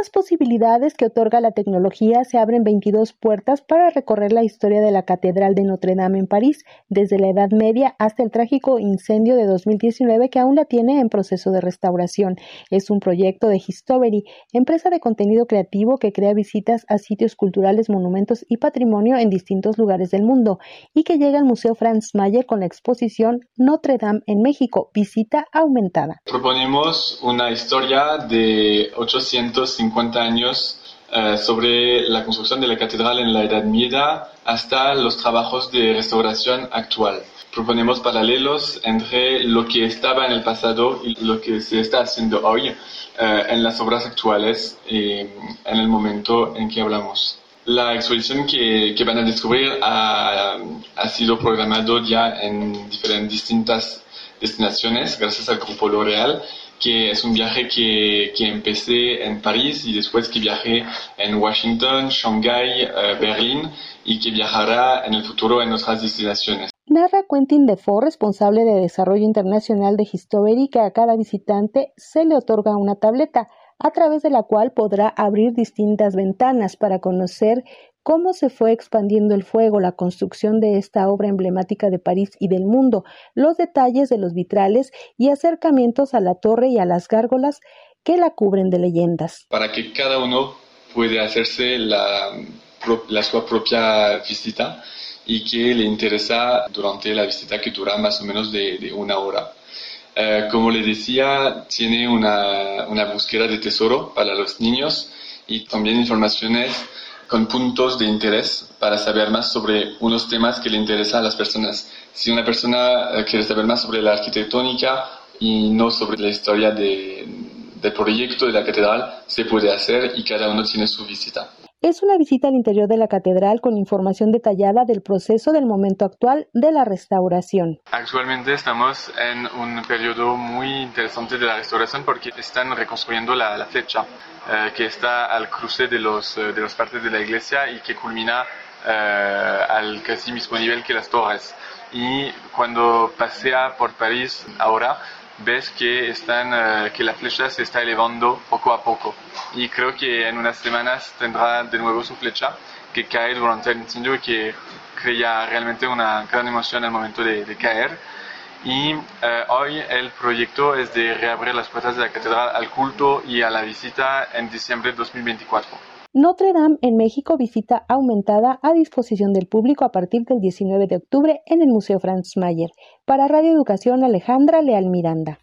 las posibilidades que otorga la tecnología se abren 22 puertas para recorrer la historia de la Catedral de Notre Dame en París, desde la Edad Media hasta el trágico incendio de 2019 que aún la tiene en proceso de restauración. Es un proyecto de Histovery, empresa de contenido creativo que crea visitas a sitios culturales, monumentos y patrimonio en distintos lugares del mundo y que llega al Museo Franz Mayer con la exposición Notre Dame en México, visita aumentada. Proponemos una historia de 800 50 años eh, sobre la construcción de la catedral en la Edad Media hasta los trabajos de restauración actual. Proponemos paralelos entre lo que estaba en el pasado y lo que se está haciendo hoy eh, en las obras actuales y en el momento en que hablamos. La exposición que, que van a descubrir ha, ha, sido programado ya en diferentes distintas destinaciones gracias al Grupo L'Oréal que es un viaje que, que, empecé en París y después que viajé en Washington, Shanghai, uh, Berlín y que viajará en el futuro en otras destinaciones. Narra Quentin Defoe, responsable de desarrollo internacional de Histovery, que a cada visitante se le otorga una tableta a través de la cual podrá abrir distintas ventanas para conocer cómo se fue expandiendo el fuego, la construcción de esta obra emblemática de París y del mundo, los detalles de los vitrales y acercamientos a la torre y a las gárgolas que la cubren de leyendas. Para que cada uno pueda hacerse la, la su propia visita y que le interesa durante la visita que dura más o menos de, una hora. Eh, como le decía, tiene una, una búsqueda de tesoro para los niños y también informaciones con puntos de interés para saber más sobre unos temas que le interesan a las personas. Si una persona eh, quiere saber más sobre la arquitectónica y no sobre la historia de, del proyecto de la catedral, se puede hacer y cada uno tiene su visita. Es una visita al interior de la catedral con información detallada del proceso del momento actual de la restauración. Actualmente estamos en un periodo muy interesante de la restauración porque están reconstruyendo la, la eh, que está al cruce de los, eh, de las partes de la iglesia y que culmina eh, al casi mismo nivel que las torres. Y cuando pasea por París ahora, ves que, están, uh, que la flecha se está elevando poco a poco. Y creo que en unas semanas tendrá de nuevo su flecha que cae durante el incendio y que crea realmente una gran emoción al momento de, de caer. Y uh, hoy el proyecto es de reabrir las puertas de la catedral al culto y a la visita en diciembre de 2024. Notre Dame en México visita aumentada a disposición del público a partir del 19 de octubre en el Museo Franz Mayer. Para Radio Educación Alejandra Leal Miranda.